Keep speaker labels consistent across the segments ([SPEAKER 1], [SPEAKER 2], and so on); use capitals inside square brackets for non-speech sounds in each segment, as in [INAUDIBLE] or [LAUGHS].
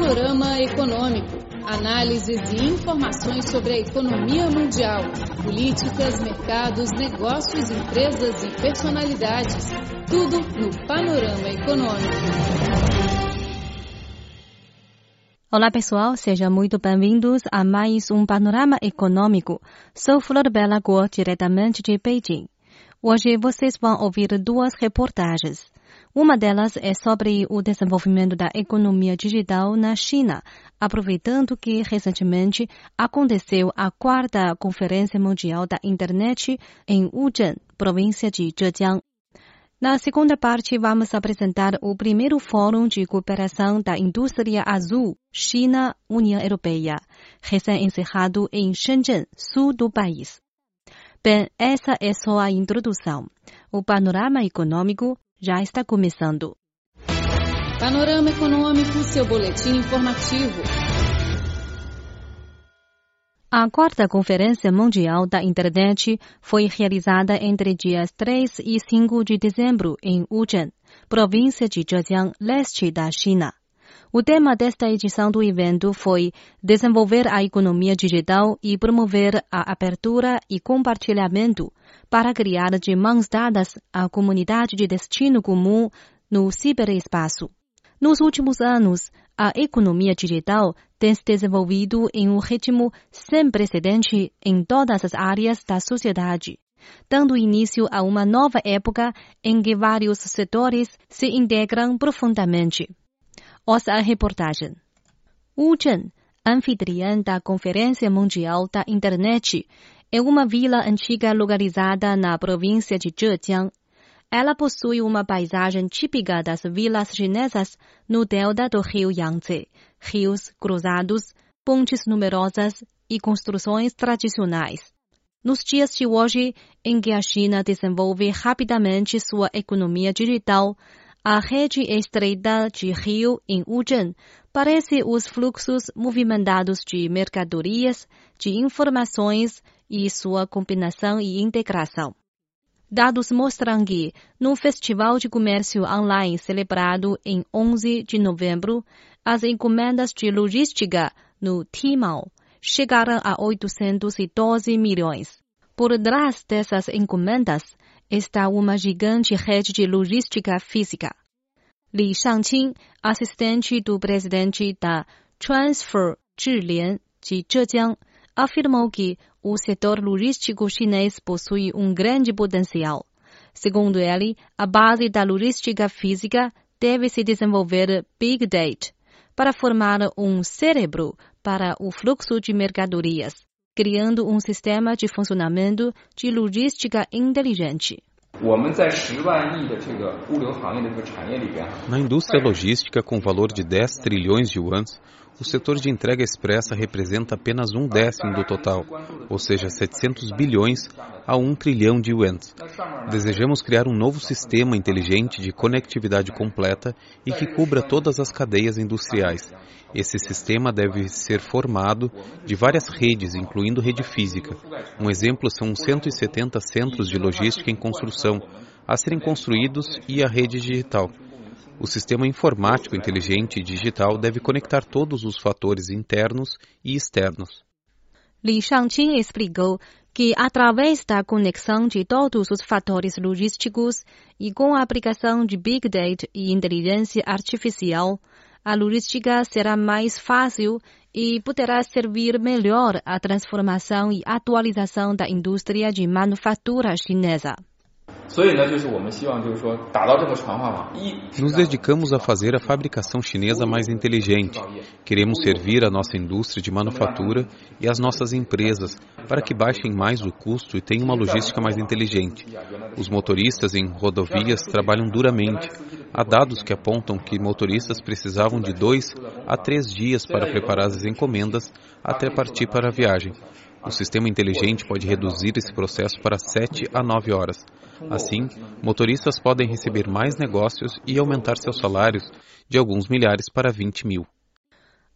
[SPEAKER 1] Panorama Econômico. Análises e informações sobre a economia mundial, políticas, mercados, negócios, empresas e personalidades. Tudo no Panorama Econômico.
[SPEAKER 2] Olá pessoal, sejam muito bem-vindos a mais um Panorama Econômico. Sou Flor Bela Guo, diretamente de Beijing. Hoje vocês vão ouvir duas reportagens. Uma delas é sobre o desenvolvimento da economia digital na China, aproveitando que recentemente aconteceu a quarta Conferência Mundial da Internet em Wuzhen, província de Zhejiang. Na segunda parte, vamos apresentar o primeiro Fórum de Cooperação da Indústria Azul China-União Europeia, recém-encerrado em Shenzhen, sul do país. Bem, essa é só a introdução. O panorama econômico já está começando.
[SPEAKER 1] Panorama Econômico, seu boletim informativo.
[SPEAKER 2] A quarta Conferência Mundial da Internet foi realizada entre dias 3 e 5 de dezembro em Wuzhen, província de Zhejiang, leste da China. O tema desta edição do evento foi desenvolver a economia digital e promover a abertura e compartilhamento para criar de mãos dadas a comunidade de destino comum no ciberespaço. Nos últimos anos, a economia digital tem se desenvolvido em um ritmo sem precedente em todas as áreas da sociedade, dando início a uma nova época em que vários setores se integram profundamente. Ouça a reportagem. Wuzhen, anfitriã da Conferência Mundial da Internet, é uma vila antiga localizada na província de Zhejiang. Ela possui uma paisagem típica das vilas chinesas no delta do rio Yangtze, rios cruzados, pontes numerosas e construções tradicionais. Nos dias de hoje, em que a China desenvolve rapidamente sua economia digital, a rede estreita de rio em Wuzhen parece os fluxos movimentados de mercadorias, de informações e sua combinação e integração. Dados mostram que, no Festival de Comércio Online celebrado em 11 de novembro, as encomendas de logística no Tmall chegaram a 812 milhões. Por trás dessas encomendas, está uma gigante rede de logística física. Li Shangqing, assistente do presidente da Transfer Zhilian de Zhejiang, afirmou que o setor logístico chinês possui um grande potencial. Segundo ele, a base da logística física deve se desenvolver Big Data para formar um cérebro para o fluxo de mercadorias criando um sistema de funcionamento de logística inteligente.
[SPEAKER 3] Na indústria logística, com valor de 10 trilhões de yuans, o setor de entrega expressa representa apenas um décimo do total, ou seja, 700 bilhões a 1 trilhão de yuans. Desejamos criar um novo sistema inteligente de conectividade completa e que cubra todas as cadeias industriais. Esse sistema deve ser formado de várias redes, incluindo rede física. Um exemplo são 170 centros de logística em construção, a serem construídos e a rede digital. O sistema informático inteligente e digital deve conectar todos os fatores internos e externos.
[SPEAKER 2] Li Shangqing explicou que, através da conexão de todos os fatores logísticos e com a aplicação de Big Data e inteligência artificial, a logística será mais fácil e poderá servir melhor à transformação e atualização da indústria de manufatura chinesa.
[SPEAKER 3] Nos dedicamos a fazer a fabricação chinesa mais inteligente. Queremos servir a nossa indústria de manufatura e as nossas empresas para que baixem mais o custo e tenham uma logística mais inteligente. Os motoristas em rodovias trabalham duramente. Há dados que apontam que motoristas precisavam de dois a três dias para preparar as encomendas até partir para a viagem. O sistema inteligente pode reduzir esse processo para 7 a 9 horas. Assim, motoristas podem receber mais negócios e aumentar seus salários de alguns milhares para 20 mil.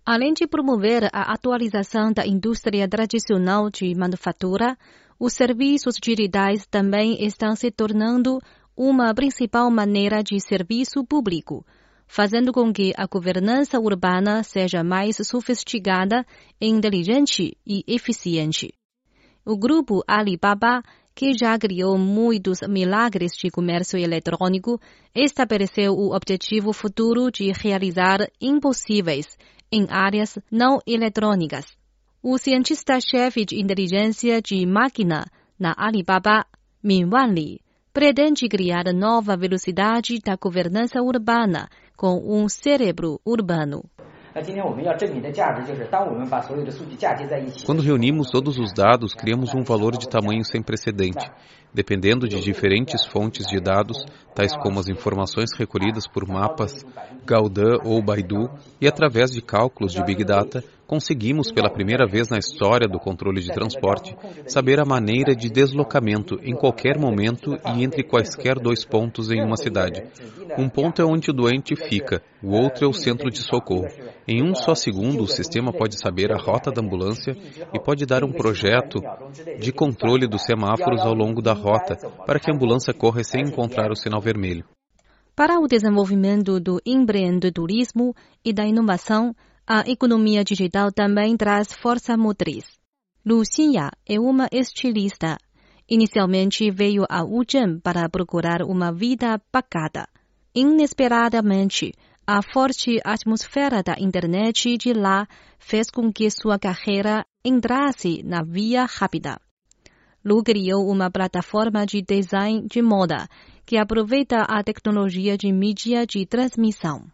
[SPEAKER 2] Além de promover a atualização da indústria tradicional de manufatura, os serviços digitais também estão se tornando uma principal maneira de serviço público, fazendo com que a governança urbana seja mais sofisticada, inteligente e eficiente. O grupo Alibaba, que já criou muitos milagres de comércio eletrônico, estabeleceu o objetivo futuro de realizar impossíveis em áreas não eletrônicas. O cientista-chefe de inteligência de máquina na Alibaba, Min Wanli, pretende criar nova velocidade da governança urbana com um cérebro urbano.
[SPEAKER 3] Quando reunimos todos os dados, criamos um valor de tamanho sem precedente. Dependendo de diferentes fontes de dados, tais como as informações recolhidas por mapas Gaudin ou Baidu, e através de cálculos de Big Data, conseguimos pela primeira vez na história do controle de transporte saber a maneira de deslocamento em qualquer momento e entre quaisquer dois pontos em uma cidade. Um ponto é onde o doente fica, o outro é o centro de socorro. Em um só segundo, o sistema pode saber a rota da ambulância e pode dar um projeto de controle dos semáforos ao longo da rota para que a ambulância corra sem encontrar o sinal vermelho.
[SPEAKER 2] Para o desenvolvimento do empreendedorismo e da inovação, a economia digital também traz força motriz. Lu Xinya é uma estilista. Inicialmente veio a Wuzhen para procurar uma vida pacata. Inesperadamente, a forte atmosfera da internet de lá fez com que sua carreira entrasse na via rápida. Lu criou uma plataforma de design de moda que aproveita a tecnologia de mídia de transmissão.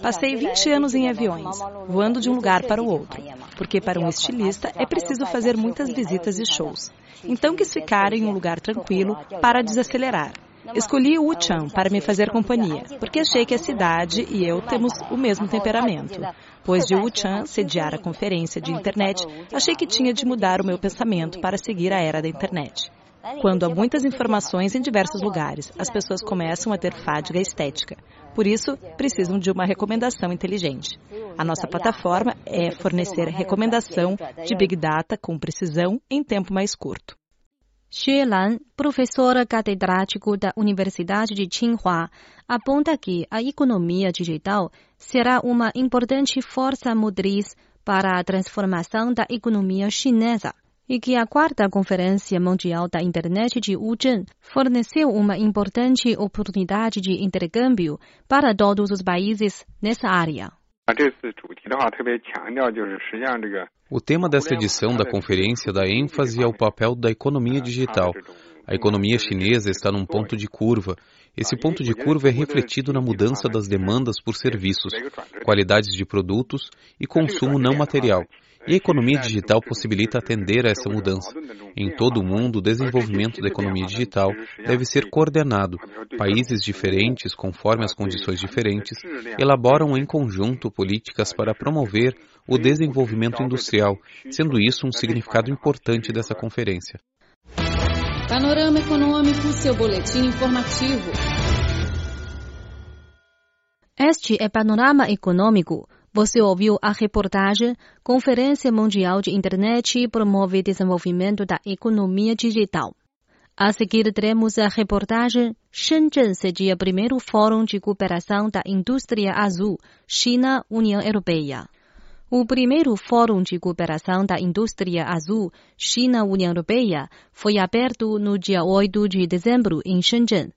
[SPEAKER 4] Passei 20 anos em aviões, voando de um lugar para o outro, porque para um estilista é preciso fazer muitas visitas e shows. Então quis ficar em um lugar tranquilo para desacelerar. Escolhi Wuchang para me fazer companhia, porque achei que a cidade e eu temos o mesmo temperamento. [LAUGHS] Pois de Wuchang sediar a conferência de internet, achei que tinha de mudar o meu pensamento para seguir a era da internet. Quando há muitas informações em diversos lugares, as pessoas começam a ter fadiga estética. Por isso, precisam de uma recomendação inteligente. A nossa plataforma é fornecer recomendação de Big Data com precisão em tempo mais curto.
[SPEAKER 2] Xue Lan, professora catedrático da Universidade de Tsinghua, aponta que a economia digital será uma importante força motriz para a transformação da economia chinesa e que a quarta Conferência Mundial da Internet de Wuzhen forneceu uma importante oportunidade de intercâmbio para todos os países nessa área.
[SPEAKER 3] O tema dessa edição da conferência dá ênfase ao papel da economia digital. A economia chinesa está num ponto de curva. Esse ponto de curva é refletido na mudança das demandas por serviços, qualidades de produtos e consumo não material. E a economia digital possibilita atender a essa mudança. Em todo o mundo, o desenvolvimento da economia digital deve ser coordenado. Países diferentes, conforme as condições diferentes, elaboram em conjunto políticas para promover o desenvolvimento industrial, sendo isso um significado importante dessa conferência.
[SPEAKER 1] Panorama Econômico, seu boletim informativo.
[SPEAKER 2] Este é Panorama Econômico você ouviu a reportagem Conferência Mundial de Internet promove desenvolvimento da economia digital. A seguir teremos a reportagem Shenzhen cedia primeiro Fórum de Cooperação da Indústria Azul, China-União Europeia. O primeiro Fórum de Cooperação da Indústria Azul, China-União Europeia, foi aberto no dia 8 de dezembro em Shenzhen.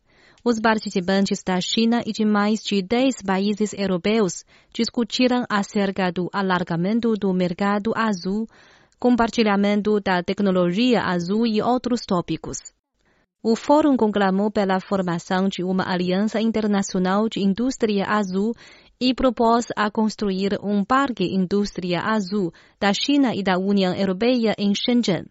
[SPEAKER 2] Os participantes da China e de mais de 10 países europeus discutiram acerca do alargamento do mercado azul, compartilhamento da tecnologia azul e outros tópicos. O fórum conclamou pela formação de uma aliança internacional de indústria azul e propôs a construir um parque indústria azul da China e da União Europeia em Shenzhen.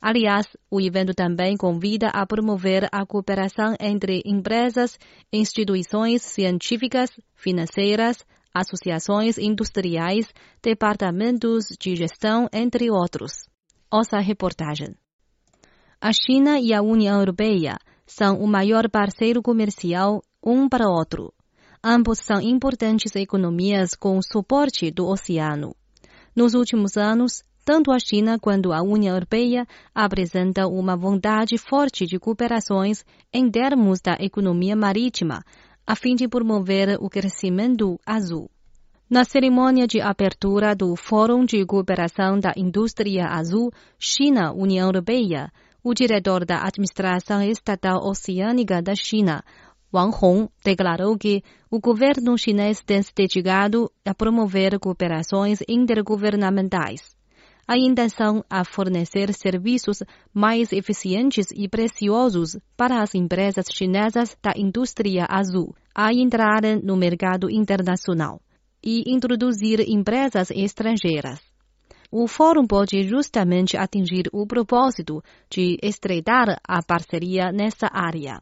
[SPEAKER 2] Aliás, o evento também convida a promover a cooperação entre empresas, instituições científicas, financeiras, associações industriais, departamentos de gestão, entre outros. Ouça a reportagem. A China e a União Europeia são o maior parceiro comercial um para o outro. Ambos são importantes economias com suporte do oceano. Nos últimos anos, tanto a China quanto a União Europeia apresentam uma vontade forte de cooperações em termos da economia marítima, a fim de promover o crescimento azul. Na cerimônia de abertura do Fórum de Cooperação da Indústria Azul China-União Europeia, o diretor da Administração Estatal Oceânica da China, Wang Hong, declarou que o governo chinês tem se dedicado a promover cooperações intergovernamentais. A intenção é fornecer serviços mais eficientes e preciosos para as empresas chinesas da indústria azul a entrarem no mercado internacional e introduzir empresas estrangeiras. O fórum pode justamente atingir o propósito de estreitar a parceria nessa área.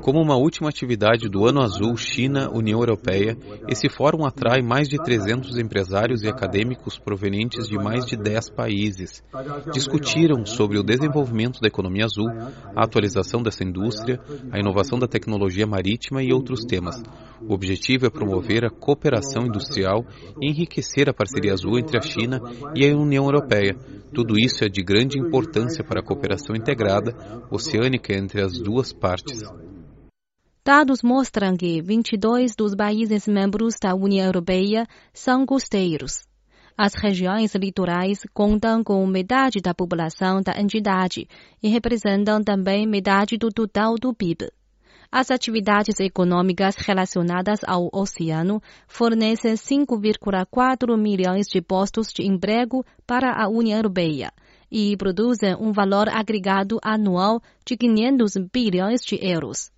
[SPEAKER 3] Como uma última atividade do Ano Azul China-União Europeia, esse fórum atrai mais de 300 empresários e acadêmicos provenientes de mais de 10 países. Discutiram sobre o desenvolvimento da economia azul, a atualização dessa indústria, a inovação da tecnologia marítima e outros temas. O objetivo é promover a cooperação industrial e enriquecer a parceria azul entre a China e a União Europeia. Tudo isso é de grande importância para a cooperação integrada oceânica entre as duas partes.
[SPEAKER 2] Dados mostram que 22 dos países membros da União Europeia são costeiros. As regiões litorais contam com metade da população da entidade e representam também metade do total do PIB. As atividades econômicas relacionadas ao oceano fornecem 5,4 milhões de postos de emprego para a União Europeia e produzem um valor agregado anual de 500 bilhões de euros.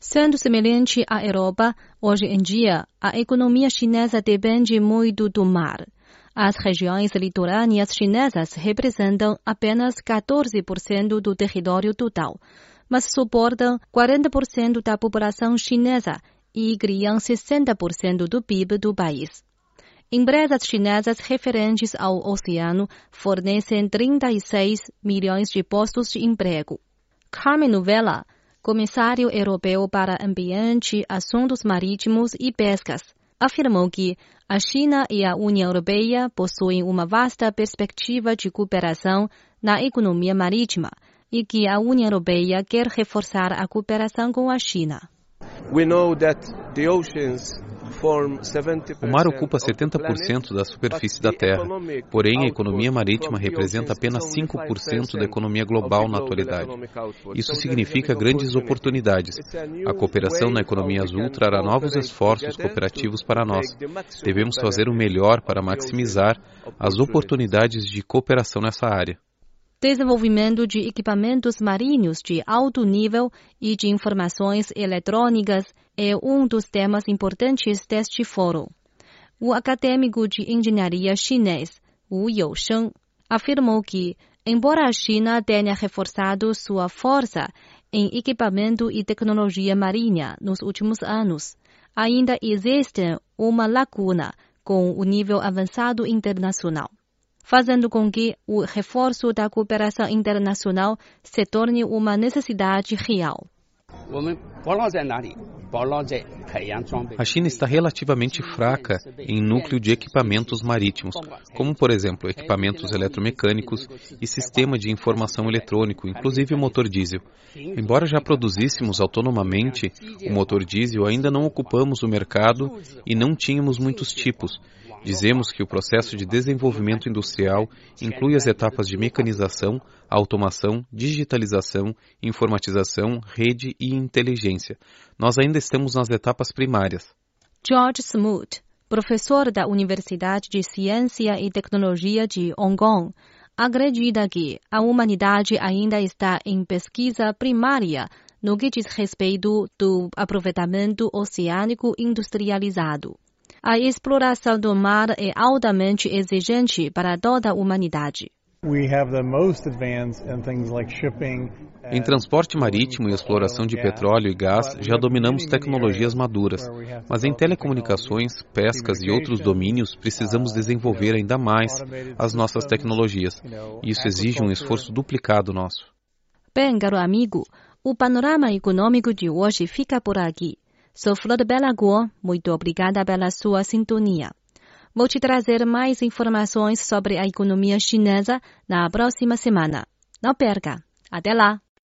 [SPEAKER 2] Sendo semelhante à Europa, hoje em dia, a economia chinesa depende muito do mar. As regiões litorâneas chinesas representam apenas 14% do território total, mas suportam 40% da população chinesa e criam 60% do PIB do país. Empresas chinesas referentes ao oceano fornecem 36 milhões de postos de emprego. Carmen Novella, comissário europeu para Ambiente, Assuntos Marítimos e Pescas, afirmou que a China e a União Europeia possuem uma vasta perspectiva de cooperação na economia marítima e que a União Europeia quer reforçar a cooperação com a China.
[SPEAKER 3] O mar ocupa 70% da superfície da Terra, porém a economia marítima representa apenas 5% da economia global na atualidade. Isso significa grandes oportunidades. A cooperação na economia azul trará novos esforços cooperativos para nós. Devemos fazer o melhor para maximizar as oportunidades de cooperação nessa área
[SPEAKER 2] desenvolvimento de equipamentos marinhos de alto nível e de informações eletrônicas é um dos temas importantes deste fórum. O acadêmico de engenharia chinês, Wu Yousheng, afirmou que, embora a China tenha reforçado sua força em equipamento e tecnologia marinha nos últimos anos, ainda existe uma lacuna com o nível avançado internacional fazendo com que o reforço da cooperação internacional se torne uma necessidade real.
[SPEAKER 3] A China está relativamente fraca em núcleo de equipamentos marítimos, como, por exemplo, equipamentos eletromecânicos e sistema de informação eletrônico, inclusive o motor diesel. Embora já produzíssemos autonomamente o motor diesel, ainda não ocupamos o mercado e não tínhamos muitos tipos, Dizemos que o processo de desenvolvimento industrial inclui as etapas de mecanização, automação, digitalização, informatização, rede e inteligência. Nós ainda estamos nas etapas primárias.
[SPEAKER 2] George Smoot, professor da Universidade de Ciência e Tecnologia de Hong Kong, acredita que a humanidade ainda está em pesquisa primária no que diz respeito do aproveitamento oceânico industrializado a exploração do mar é altamente exigente para toda a humanidade.
[SPEAKER 3] Em transporte marítimo e exploração de petróleo e gás, já dominamos tecnologias maduras, mas em telecomunicações, pescas e outros domínios precisamos desenvolver ainda mais as nossas tecnologias. Isso exige um esforço duplicado nosso.
[SPEAKER 2] Bem, caro amigo, o panorama econômico de hoje fica por aqui. Sou Flor Bela muito obrigada pela sua sintonia. Vou te trazer mais informações sobre a economia chinesa na próxima semana. Não perca! Até lá!